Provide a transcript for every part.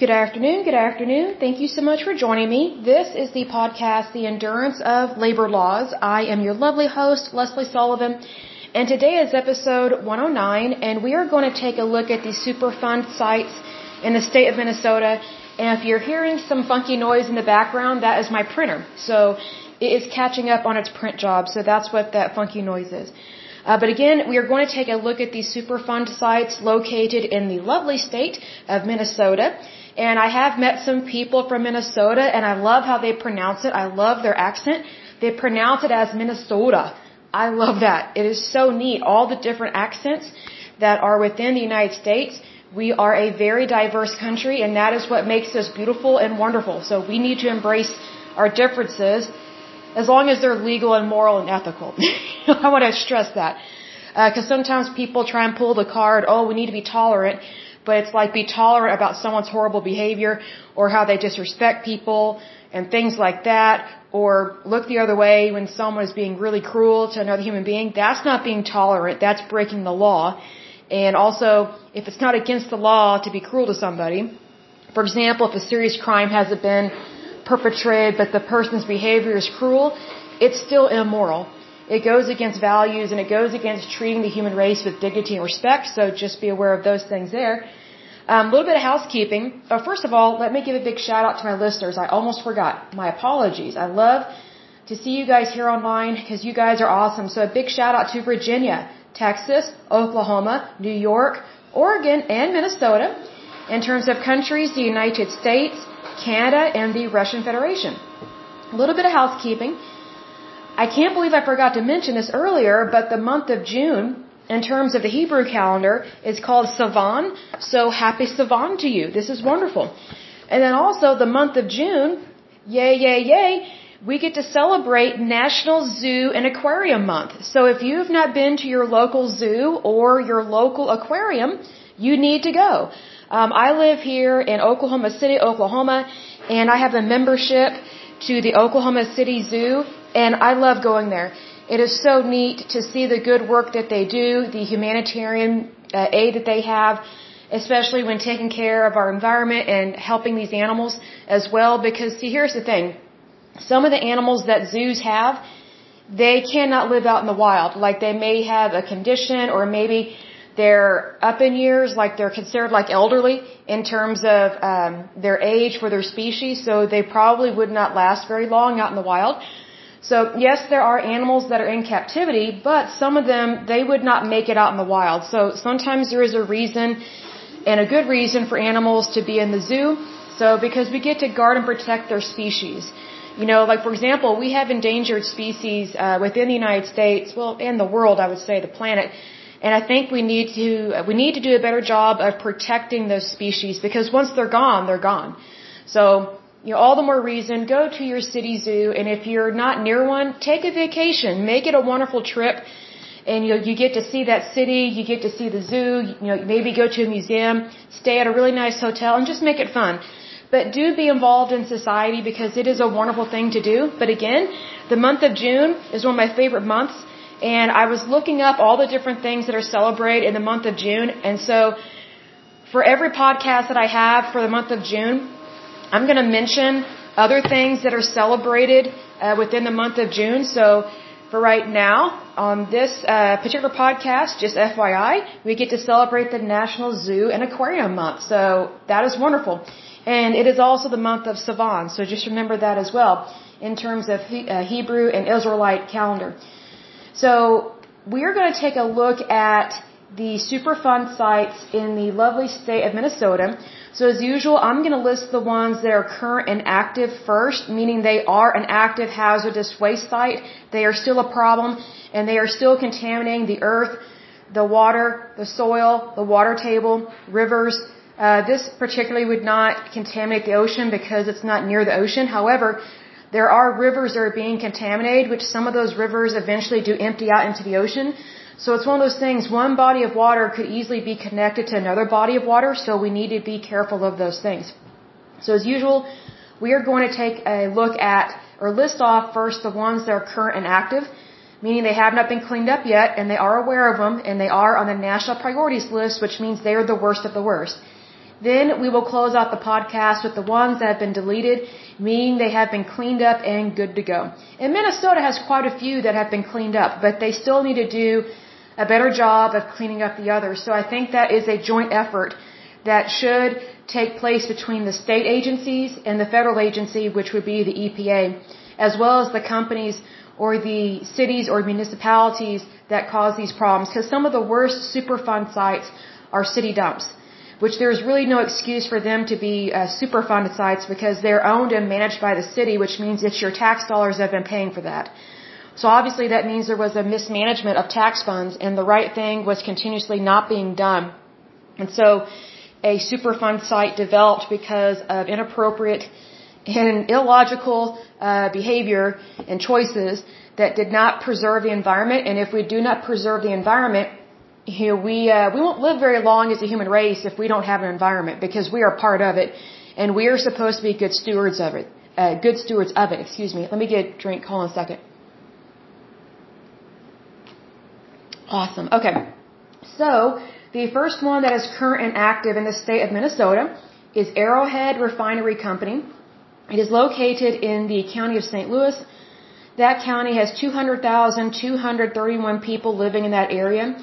Good afternoon, good afternoon. Thank you so much for joining me. This is the podcast, The Endurance of Labor Laws. I am your lovely host, Lesley Sullivan, and today is episode 109, and we are going to take a look at the Superfund sites in the state of Minnesota. And if you're hearing some funky noise in the background, that is my printer. So it is catching up on its print job, so that's what that funky noise is. Uh, but again, we are going to take a look at these Superfund sites located in the lovely state of Minnesota. And I have met some people from Minnesota and I love how they pronounce it. I love their accent. They pronounce it as Minnesota. I love that. It is so neat. All the different accents that are within the United States. We are a very diverse country and that is what makes us beautiful and wonderful. So we need to embrace our differences as long as they're legal and moral and ethical. I want to stress that. Because uh, sometimes people try and pull the card, oh, we need to be tolerant but it's like be tolerant about someone's horrible behavior or how they disrespect people and things like that or look the other way when someone is being really cruel to another human being. That's not being tolerant. That's breaking the law. And also, if it's not against the law to be cruel to somebody, for example, if a serious crime hasn't been perpetrated but the person's behavior is cruel, it's still immoral. It goes against values and it goes against treating the human race with dignity and respect. So just be aware of those things there. A um, little bit of housekeeping. Uh, first of all, let me give a big shout out to my listeners. I almost forgot. My apologies. I love to see you guys here online because you guys are awesome. So a big shout out to Virginia, Texas, Oklahoma, New York, Oregon, and Minnesota. In terms of countries, the United States, Canada, and the Russian Federation. A little bit of housekeeping. I can't believe I forgot to mention this earlier, but the month of June, in terms of the Hebrew calendar, is called Sivan. So happy Sivan to you. This is wonderful. And then also the month of June, yay, yay, yay, we get to celebrate National Zoo and Aquarium Month. So if you've not been to your local zoo or your local aquarium, you need to go. Um, I live here in Oklahoma City, Oklahoma, and I have a membership to the Oklahoma City Zoo and I love going there. It is so neat to see the good work that they do, the humanitarian uh, aid that they have, especially when taking care of our environment and helping these animals as well. Because see, here's the thing. Some of the animals that zoos have, they cannot live out in the wild. Like they may have a condition or maybe they're up in years, like they're considered like elderly in terms of um, their age for their species, so they probably would not last very long out in the wild. So yes, there are animals that are in captivity, but some of them, they would not make it out in the wild. So sometimes there is a reason and a good reason for animals to be in the zoo. So because we get to guard and protect their species. You know, like for example, we have endangered species uh, within the United States, well, in the world, I would say, the planet. And I think we need to we need to do a better job of protecting those species because once they're gone, they're gone. So you know, all the more reason, go to your city zoo, and if you're not near one, take a vacation, make it a wonderful trip, and you you get to see that city, you get to see the zoo, you know, maybe go to a museum, stay at a really nice hotel, and just make it fun. But do be involved in society because it is a wonderful thing to do. But again, the month of June is one of my favorite months, and I was looking up all the different things that are celebrated in the month of June, and so for every podcast that I have for the month of June, I'm going to mention other things that are celebrated uh, within the month of June. So for right now, on this uh, particular podcast, just FYI, we get to celebrate the National Zoo and Aquarium Month. So that is wonderful. And it is also the month of Sivan. So just remember that as well in terms of he, uh, Hebrew and Israelite calendar. So we're going to take a look at the Superfund sites in the lovely state of Minnesota. So as usual, I'm going to list the ones that are current and active first, meaning they are an active hazardous waste site. They are still a problem and they are still contaminating the earth, the water, the soil, the water table, rivers. Uh, this particularly would not contaminate the ocean because it's not near the ocean. However, there are rivers that are being contaminated, which some of those rivers eventually do empty out into the ocean. So it's one of those things, one body of water could easily be connected to another body of water, so we need to be careful of those things. So as usual, we are going to take a look at, or list off first the ones that are current and active, meaning they have not been cleaned up yet, and they are aware of them, and they are on the national priorities list, which means they are the worst of the worst. Then we will close out the podcast with the ones that have been deleted, meaning they have been cleaned up and good to go. And Minnesota has quite a few that have been cleaned up, but they still need to do a better job of cleaning up the others. So I think that is a joint effort that should take place between the state agencies and the federal agency, which would be the EPA, as well as the companies or the cities or municipalities that cause these problems. Because some of the worst Superfund sites are city dumps, which there's really no excuse for them to be uh, Superfund sites because they're owned and managed by the city, which means it's your tax dollars that have been paying for that. So obviously that means there was a mismanagement of tax funds and the right thing was continuously not being done. And so a Superfund site developed because of inappropriate and illogical uh, behavior and choices that did not preserve the environment. And if we do not preserve the environment, here we uh, we won't live very long as a human race if we don't have an environment because we are part of it, and we are supposed to be good stewards of it. Uh, good stewards of it. Excuse me. Let me get a drink. Hold on a second. Awesome. Okay. So the first one that is current and active in the state of Minnesota is Arrowhead Refinery Company. It is located in the county of St. Louis. That county has 200,231 people living in that area.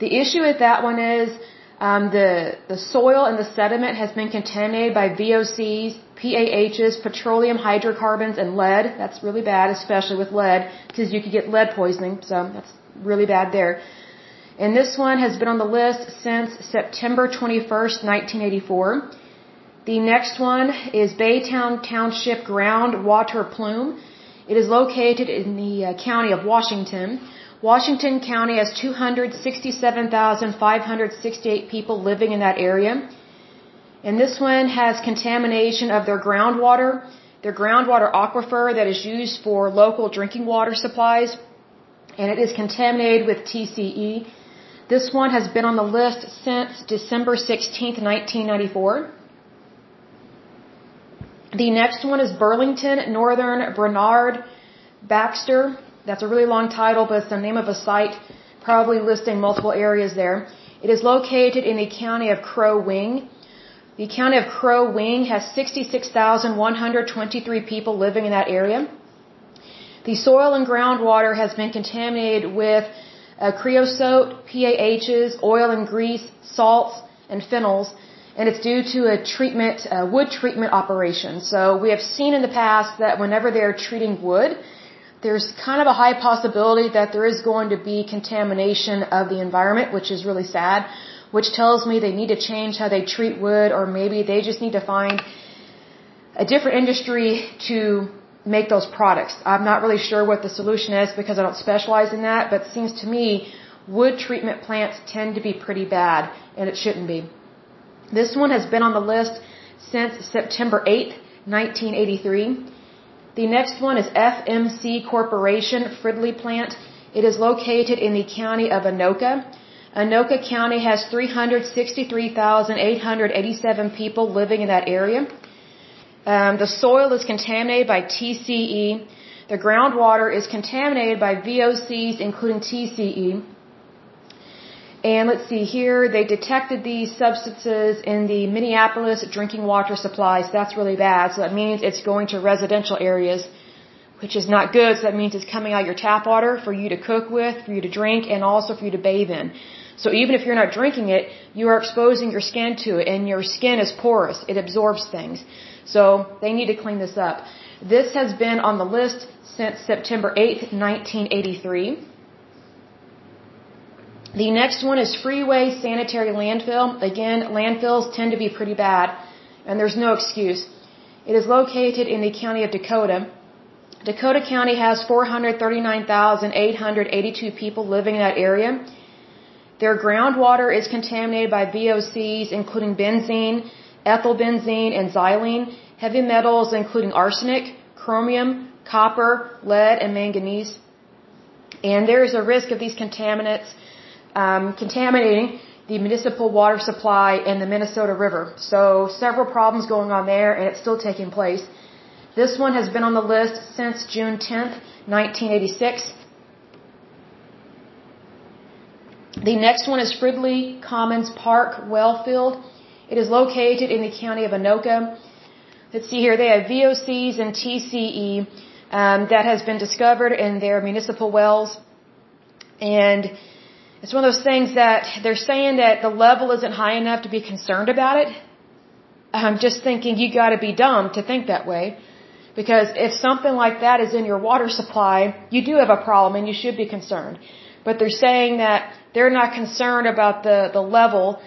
The issue with that one is um, the the soil and the sediment has been contaminated by VOCs, PAHs, petroleum hydrocarbons, and lead. That's really bad, especially with lead, because you could get lead poisoning. So that's really bad there. And this one has been on the list since September 21st, 1984. The next one is Baytown Township Groundwater Plume. It is located in the uh, county of Washington. Washington County has 267,568 people living in that area. And this one has contamination of their groundwater, their groundwater aquifer that is used for local drinking water supplies. And it is contaminated with TCE. This one has been on the list since December 16, 1994. The next one is Burlington Northern Bernard Baxter. That's a really long title, but it's the name of a site, probably listing multiple areas there. It is located in the county of Crow Wing. The county of Crow Wing has 66,123 people living in that area. The soil and groundwater has been contaminated with uh, creosote, PAHs, oil and grease, salts, and phenols, and it's due to a treatment, uh, wood treatment operation. So we have seen in the past that whenever they're treating wood, there's kind of a high possibility that there is going to be contamination of the environment, which is really sad, which tells me they need to change how they treat wood, or maybe they just need to find a different industry to make those products. I'm not really sure what the solution is because I don't specialize in that, but it seems to me wood treatment plants tend to be pretty bad and it shouldn't be. This one has been on the list since September 8th, 1983. The next one is FMC Corporation Fridley plant. It is located in the county of Anoka. Anoka County has 363,887 people living in that area. Um, the soil is contaminated by TCE. The groundwater is contaminated by VOCs, including TCE. And let's see here, they detected these substances in the Minneapolis drinking water supply, so that's really bad. So that means it's going to residential areas, which is not good. So that means it's coming out your tap water for you to cook with, for you to drink, and also for you to bathe in. So even if you're not drinking it, you are exposing your skin to it, and your skin is porous. It absorbs things. So they need to clean this up. This has been on the list since September 8th, 1983. The next one is Freeway Sanitary Landfill. Again, landfills tend to be pretty bad, and there's no excuse. It is located in the county of Dakota. Dakota County has 439,882 people living in that area. Their groundwater is contaminated by VOCs, including benzene, ethylbenzene, and xylene, heavy metals including arsenic, chromium, copper, lead, and manganese. And there is a risk of these contaminants um, contaminating the municipal water supply in the Minnesota River. So several problems going on there, and it's still taking place. This one has been on the list since June 10th, 1986. The next one is Fridley Commons Park Wellfield. It is located in the county of Anoka. Let's see here, they have VOCs and TCE um, that has been discovered in their municipal wells. And it's one of those things that they're saying that the level isn't high enough to be concerned about it. I'm just thinking you gotta be dumb to think that way. Because if something like that is in your water supply, you do have a problem and you should be concerned. But they're saying that they're not concerned about the, the level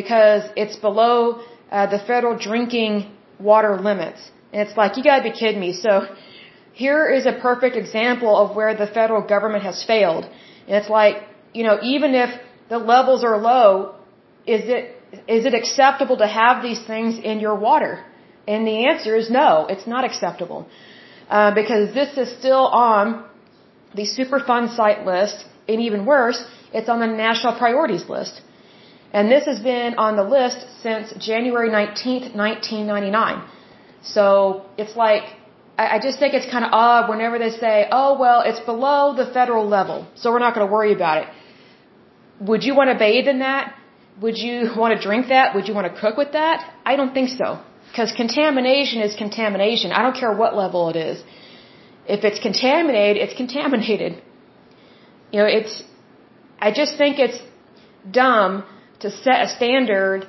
because it's below uh, the federal drinking water limits. And it's like, you gotta be kidding me. So here is a perfect example of where the federal government has failed. And it's like, you know, even if the levels are low, is it, is it acceptable to have these things in your water? And the answer is no, it's not acceptable. Uh, because this is still on the Superfund site list, and even worse, it's on the national priorities list. And this has been on the list since January 19th, 1999. So it's like, I just think it's kind of odd whenever they say, oh, well, it's below the federal level, so we're not going to worry about it. Would you want to bathe in that? Would you want to drink that? Would you want to cook with that? I don't think so. Because contamination is contamination. I don't care what level it is. If it's contaminated, it's contaminated. You know, it's, I just think it's dumb to set a standard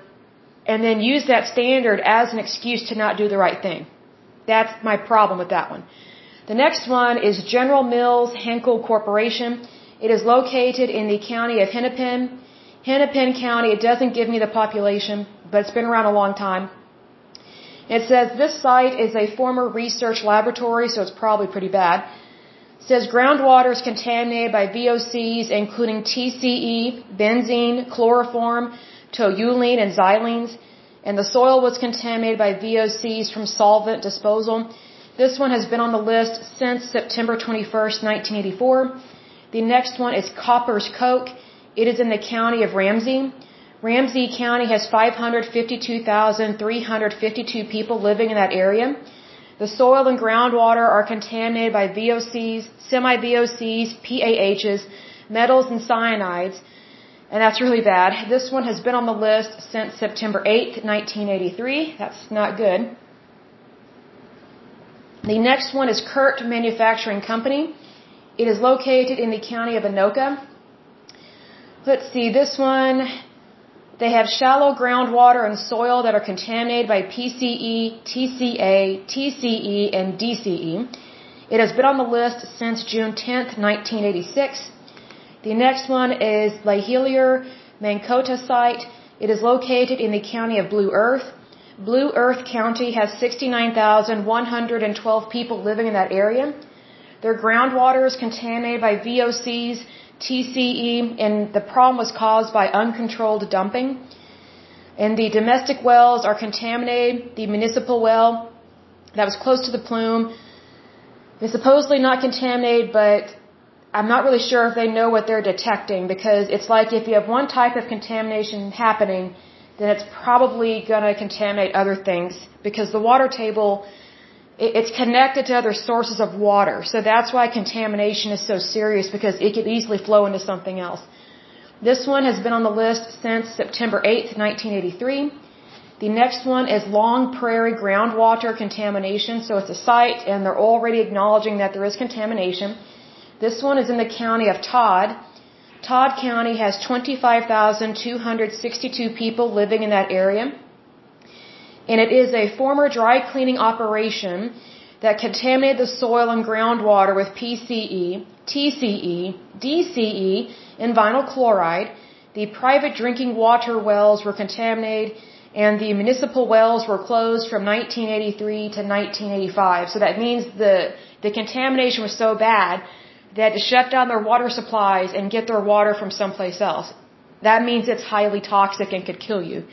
and then use that standard as an excuse to not do the right thing. That's my problem with that one. The next one is General Mills Henkel Corporation. It is located in the county of Hennepin. Hennepin County, it doesn't give me the population, but it's been around a long time. It says this site is a former research laboratory, so it's probably pretty bad. Says groundwater is contaminated by VOCs, including TCE, benzene, chloroform, toluene, and xylenes. And the soil was contaminated by VOCs from solvent disposal. This one has been on the list since September 21st, 1984. The next one is Koppers Coke. It is in the county of Ramsey. Ramsey County has 552,352 people living in that area. The soil and groundwater are contaminated by VOCs, semi-VOCs, PAHs, metals and cyanides, and that's really bad. This one has been on the list since September 8, 1983. That's not good. The next one is Kurt Manufacturing Company. It is located in the county of Anoka. Let's see, this one they have shallow groundwater and soil that are contaminated by PCE, TCA, TCE, and DCE. It has been on the list since June 10, 1986. The next one is Lehillier Mankato site. It is located in the county of Blue Earth. Blue Earth County has 69,112 people living in that area. Their groundwater is contaminated by VOCs, TCE, and the problem was caused by uncontrolled dumping. And the domestic wells are contaminated. The municipal well that was close to the plume is supposedly not contaminated, but I'm not really sure if they know what they're detecting because it's like if you have one type of contamination happening, then it's probably going to contaminate other things because the water table it's connected to other sources of water. So that's why contamination is so serious because it could easily flow into something else. This one has been on the list since September 8th, 1983. The next one is Long Prairie groundwater contamination. So it's a site and they're already acknowledging that there is contamination. This one is in the county of Todd. Todd County has 25,262 people living in that area and it is a former dry cleaning operation that contaminated the soil and groundwater with PCE, TCE, DCE, and vinyl chloride. The private drinking water wells were contaminated and the municipal wells were closed from 1983 to 1985. So that means the, the contamination was so bad they had to shut down their water supplies and get their water from someplace else. That means it's highly toxic and could kill you.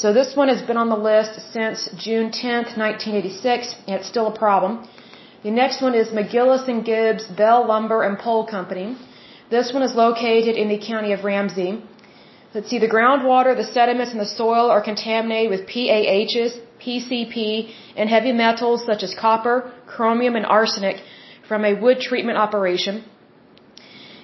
So this one has been on the list since June 10th, 1986, and it's still a problem. The next one is MacGillis and Gibbs Bell Lumber and Pole Company. This one is located in the county of Ramsey. Let's see, the groundwater, the sediments, and the soil are contaminated with PAHs, PCP, and heavy metals such as copper, chromium, and arsenic from a wood treatment operation.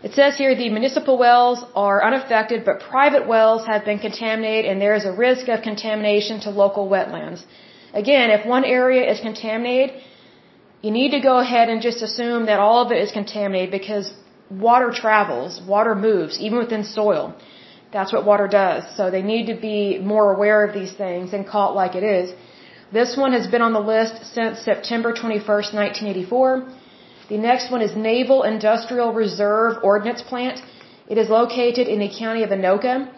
It says here the municipal wells are unaffected, but private wells have been contaminated and there is a risk of contamination to local wetlands. Again, if one area is contaminated, you need to go ahead and just assume that all of it is contaminated because water travels, water moves, even within soil. That's what water does. So they need to be more aware of these things and call it like it is. This one has been on the list since September 21st, 1984. The next one is Naval Industrial Reserve Ordnance Plant. It is located in the county of Anoka.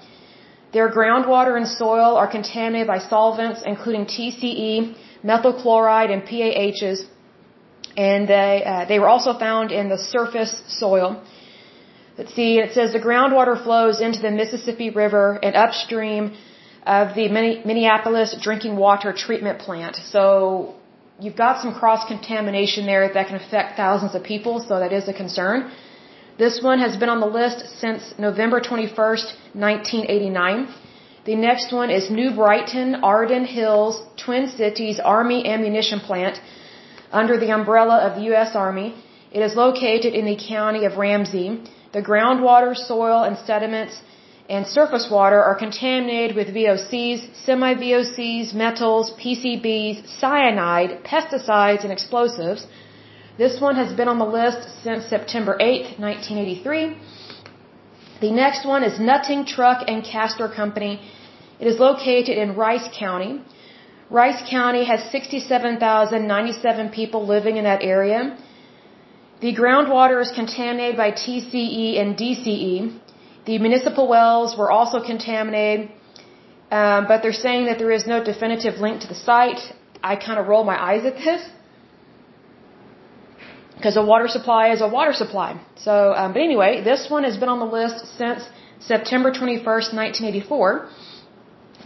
Their groundwater and soil are contaminated by solvents including TCE, methyl chloride, and PAHs. And they, uh, they were also found in the surface soil. Let's see, it says the groundwater flows into the Mississippi River and upstream of the Minneapolis drinking water treatment plant. So you've got some cross contamination there that can affect thousands of people, so that is a concern. This one has been on the list since November 21st, 1989. The next one is New Brighton, Arden Hills, Twin Cities Army Ammunition Plant under the umbrella of the U.S. Army. It is located in the county of Ramsey. The groundwater, soil, and sediments and surface water are contaminated with VOCs, semi-VOCs, metals, PCBs, cyanide, pesticides, and explosives. This one has been on the list since September 8, 1983. The next one is Nutting Truck and Caster Company. It is located in Rice County. Rice County has 67,097 people living in that area. The groundwater is contaminated by TCE and DCE. The municipal wells were also contaminated, um, but they're saying that there is no definitive link to the site. I kind of roll my eyes at this because a water supply is a water supply. So, um, but anyway, this one has been on the list since September 21st, 1984.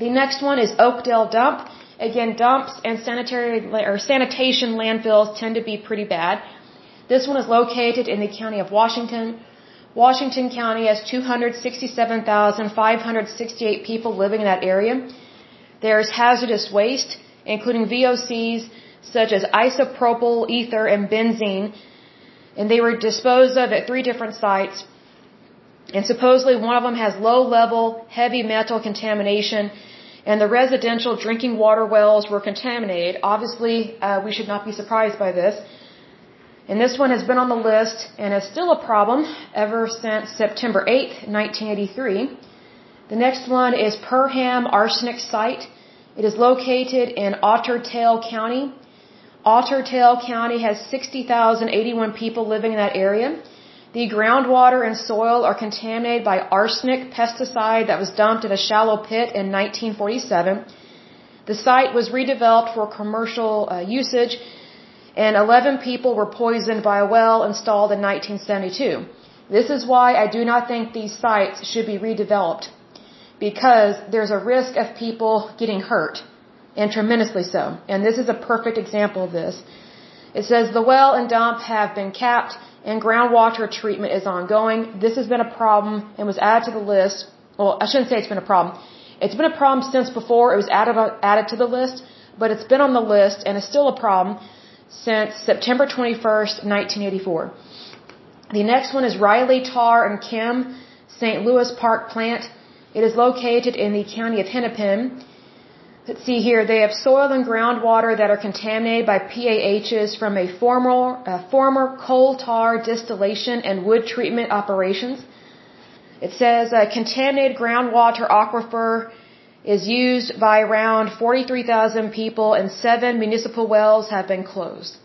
The next one is Oakdale Dump. Again, dumps and sanitary or sanitation landfills tend to be pretty bad. This one is located in the county of Washington. Washington County has 267,568 people living in that area. There's hazardous waste, including VOCs such as isopropyl ether and benzene, and they were disposed of at three different sites. And supposedly one of them has low level heavy metal contamination, and the residential drinking water wells were contaminated. Obviously, uh, we should not be surprised by this. And this one has been on the list and is still a problem ever since September 8, 1983. The next one is Perham Arsenic Site. It is located in Otter Tail County. Otter Tail County has 60,081 people living in that area. The groundwater and soil are contaminated by arsenic pesticide that was dumped in a shallow pit in 1947. The site was redeveloped for commercial uh, usage and 11 people were poisoned by a well installed in 1972. This is why I do not think these sites should be redeveloped because there's a risk of people getting hurt and tremendously so. And this is a perfect example of this. It says the well and dump have been capped and groundwater treatment is ongoing. This has been a problem and was added to the list. Well, I shouldn't say it's been a problem. It's been a problem since before it was added, uh, added to the list, but it's been on the list and is still a problem since September 21st, 1984. The next one is Reilly Tar and Chem St. Louis Park plant. It is located in the county of Hennepin. Let's see here. They have soil and groundwater that are contaminated by PAHs from a former, uh, former coal tar distillation and wood treatment operations. It says uh, contaminated groundwater aquifer is used by around 43,000 people and seven municipal wells have been closed.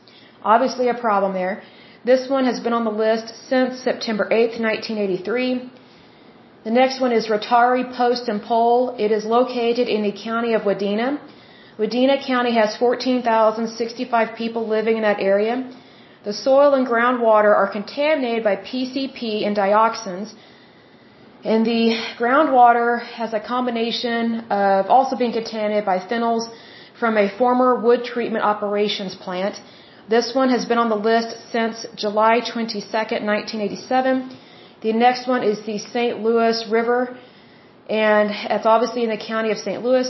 Obviously a problem there. This one has been on the list since September 8, 1983. The next one is Ritari Post and Pole. It is located in the county of Wadena. Wadena County has 14,065 people living in that area. The soil and groundwater are contaminated by PCP and dioxins, and the groundwater has a combination of also being contaminated by phenols from a former wood treatment operations plant. This one has been on the list since July 22, 1987. The next one is the St. Louis River, and it's obviously in the county of St. Louis.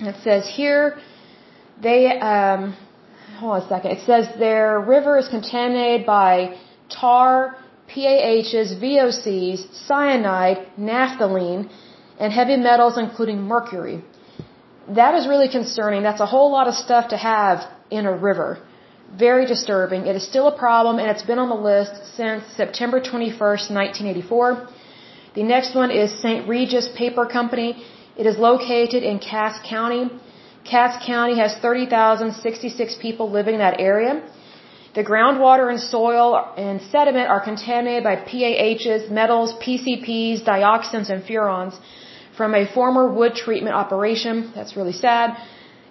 It says here, they, um, hold on a second. It says their river is contaminated by tar, PAHs, VOCs, cyanide, naphthalene, and heavy metals including mercury. That is really concerning. That's a whole lot of stuff to have in a river. Very disturbing. It is still a problem and it's been on the list since September 21st, 1984. The next one is St. Regis Paper Company. It is located in Cass County. Cass County has 30,066 people living in that area. The groundwater and soil and sediment are contaminated by PAHs, metals, PCPs, dioxins, and furans from a former wood treatment operation. That's really sad.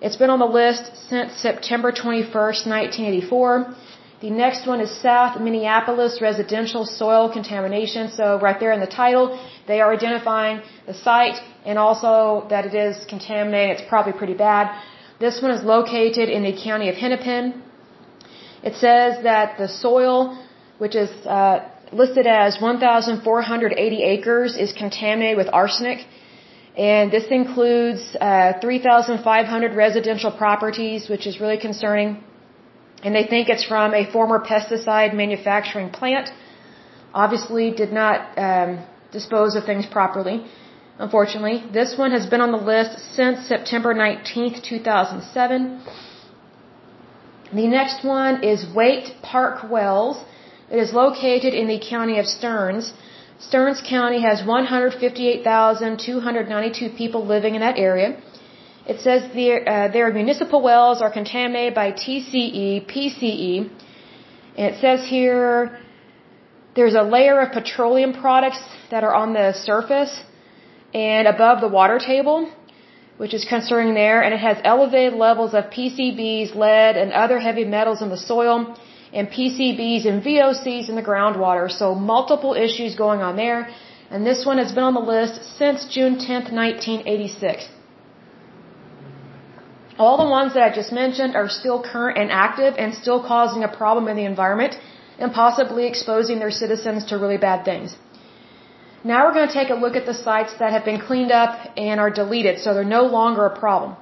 It's been on the list since September 21st, 1984. The next one is South Minneapolis residential soil contamination. So right there in the title, they are identifying the site and also that it is contaminated. It's probably pretty bad. This one is located in the county of Hennepin. It says that the soil, which is uh, listed as 1,480 acres, is contaminated with arsenic. And this includes uh, 3,500 residential properties, which is really concerning. And they think it's from a former pesticide manufacturing plant. Obviously, did not um, dispose of things properly. Unfortunately, this one has been on the list since September 19th, 2007. The next one is Waite Park Wells. It is located in the county of Stearns. Stearns County has 158,292 people living in that area. It says their, uh, their municipal wells are contaminated by TCE, PCE. And it says here there's a layer of petroleum products that are on the surface and above the water table which is concerning there, and it has elevated levels of PCBs, lead, and other heavy metals in the soil, and PCBs and VOCs in the groundwater. So multiple issues going on there, and this one has been on the list since June 10th, 1986. All the ones that I just mentioned are still current and active and still causing a problem in the environment and possibly exposing their citizens to really bad things. Now we're going to take a look at the sites that have been cleaned up and are deleted, so they're no longer a problem.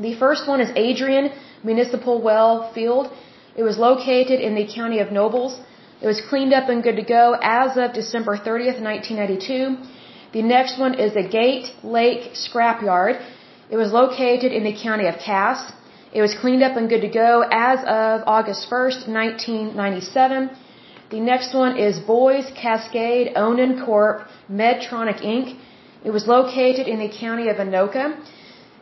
The first one is Adrian Municipal Well Field. It was located in the county of Nobles. It was cleaned up and good to go as of December 30th, 1992. The next one is the Gate Lake Scrapyard. It was located in the county of Cass. It was cleaned up and good to go as of August 1st, 1997. The next one is Boise Cascade Onan Corp. Medtronic Inc. It was located in the county of Anoka.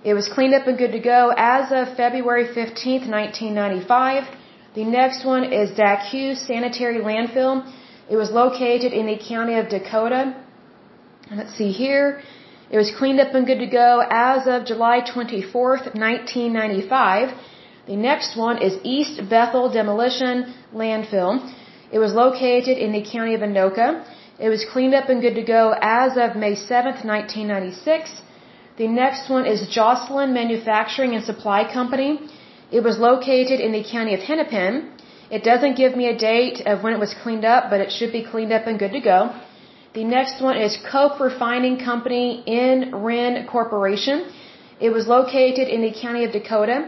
It was cleaned up and good to go as of February 15, 1995. The next one is Dakhue Sanitary Landfill. It was located in the county of Dakota. Let's see here. It was cleaned up and good to go as of July 24, 1995. The next one is East Bethel Demolition Landfill. It was located in the county of Anoka. It was cleaned up and good to go as of May 7, 1996. The next one is Joslyn Manufacturing and Supply Company. It was located in the county of Hennepin. It doesn't give me a date of when it was cleaned up, but it should be cleaned up and good to go. The next one is Koch Refining Company in Wren Corporation. It was located in the county of Dakota.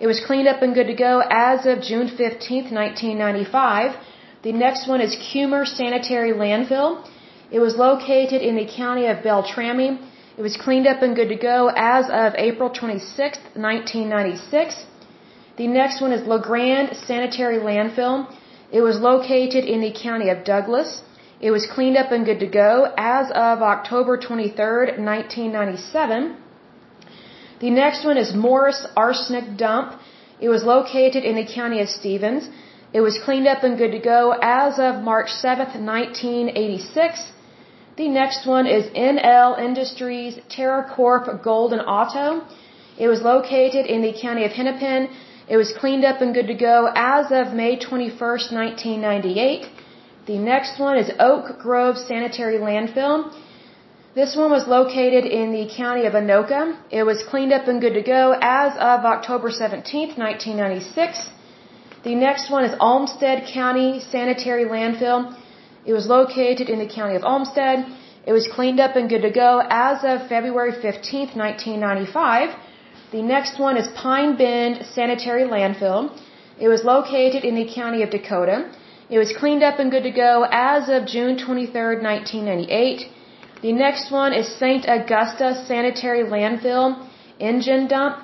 It was cleaned up and good to go as of June 15, 1995. The next one is Kummer Sanitary Landfill. It was located in the county of Beltrami. It was cleaned up and good to go as of April 26, 1996. The next one is LaGrand Sanitary Landfill. It was located in the county of Douglas. It was cleaned up and good to go as of October 23, 1997. The next one is Morris Arsenic Dump. It was located in the county of Stevens. It was cleaned up and good to go as of March 7th, 1986. The next one is NL Industries Taracorp Golden Auto. It was located in the county of Hennepin. It was cleaned up and good to go as of May 21st, 1998. The next one is Oak Grove Sanitary Landfill. This one was located in the county of Anoka. It was cleaned up and good to go as of October 17th, 1996. The next one is Olmsted County Sanitary Landfill. It was located in the county of Olmsted. It was cleaned up and good to go as of February 15th, 1995. The next one is Pine Bend Sanitary Landfill. It was located in the county of Dakota. It was cleaned up and good to go as of June 23, 1998. The next one is St. Augusta Sanitary Landfill Engen Dump.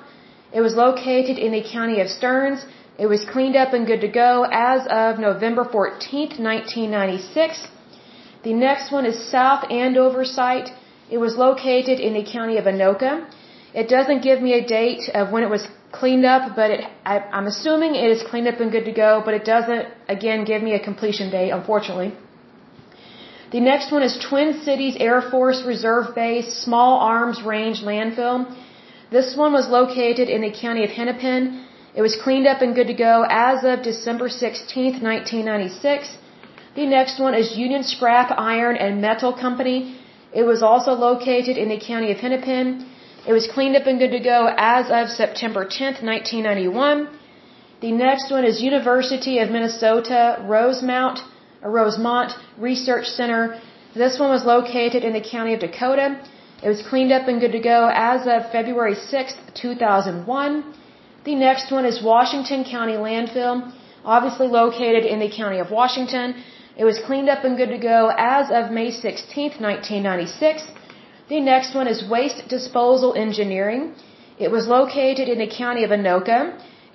It was located in the county of Stearns. It was cleaned up and good to go as of November 14, 1996. The next one is South Andover site. It was located in the county of Anoka. It doesn't give me a date of when it was cleaned up, but it, I, I'm assuming it is cleaned up and good to go, but it doesn't, again, give me a completion date, unfortunately. The next one is Twin Cities Air Force Reserve Base Small Arms Range Landfill. This one was located in the county of Hennepin. It was cleaned up and good to go as of December 16, 1996. The next one is Union Scrap Iron and Metal Company. It was also located in the county of Hennepin. It was cleaned up and good to go as of September 10th, 1991. The next one is University of Minnesota Rosemount, or Rosemont Research Center. This one was located in the county of Dakota. It was cleaned up and good to go as of February 6th, 2001. The next one is Washington County Landfill, obviously located in the county of Washington. It was cleaned up and good to go as of May 16, 1996. The next one is Waste Disposal Engineering. It was located in the county of Anoka.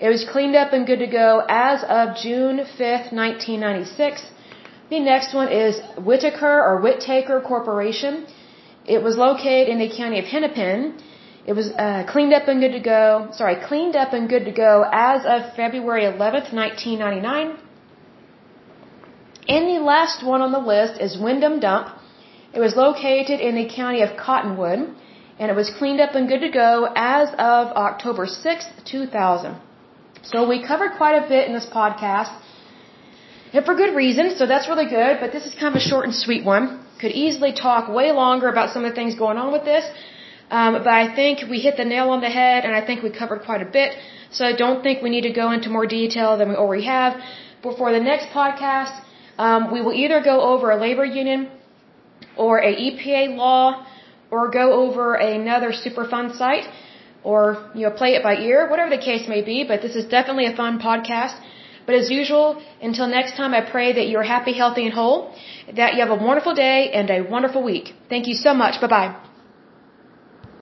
It was cleaned up and good to go as of June 5, 1996. The next one is Whitaker or Whittaker Corporation. It was located in the county of Hennepin. It was uh, cleaned up and good to go. Sorry, cleaned up and good to go as of February 11th, 1999. And the last one on the list is Windom Dump. It was located in the county of Cottonwood, and it was cleaned up and good to go as of October 6th, 2000. So we covered quite a bit in this podcast, and for good reason, so that's really good, but this is kind of a short and sweet one. Could easily talk way longer about some of the things going on with this, um, but I think we hit the nail on the head, and I think we covered quite a bit, so I don't think we need to go into more detail than we already have. Before the next podcast, um, we will either go over a labor union or a EPA law or go over another Superfund site or you know play it by ear, whatever the case may be, but this is definitely a fun podcast. But as usual, until next time, I pray that you're happy, healthy, and whole, that you have a wonderful day and a wonderful week. Thank you so much. Bye bye.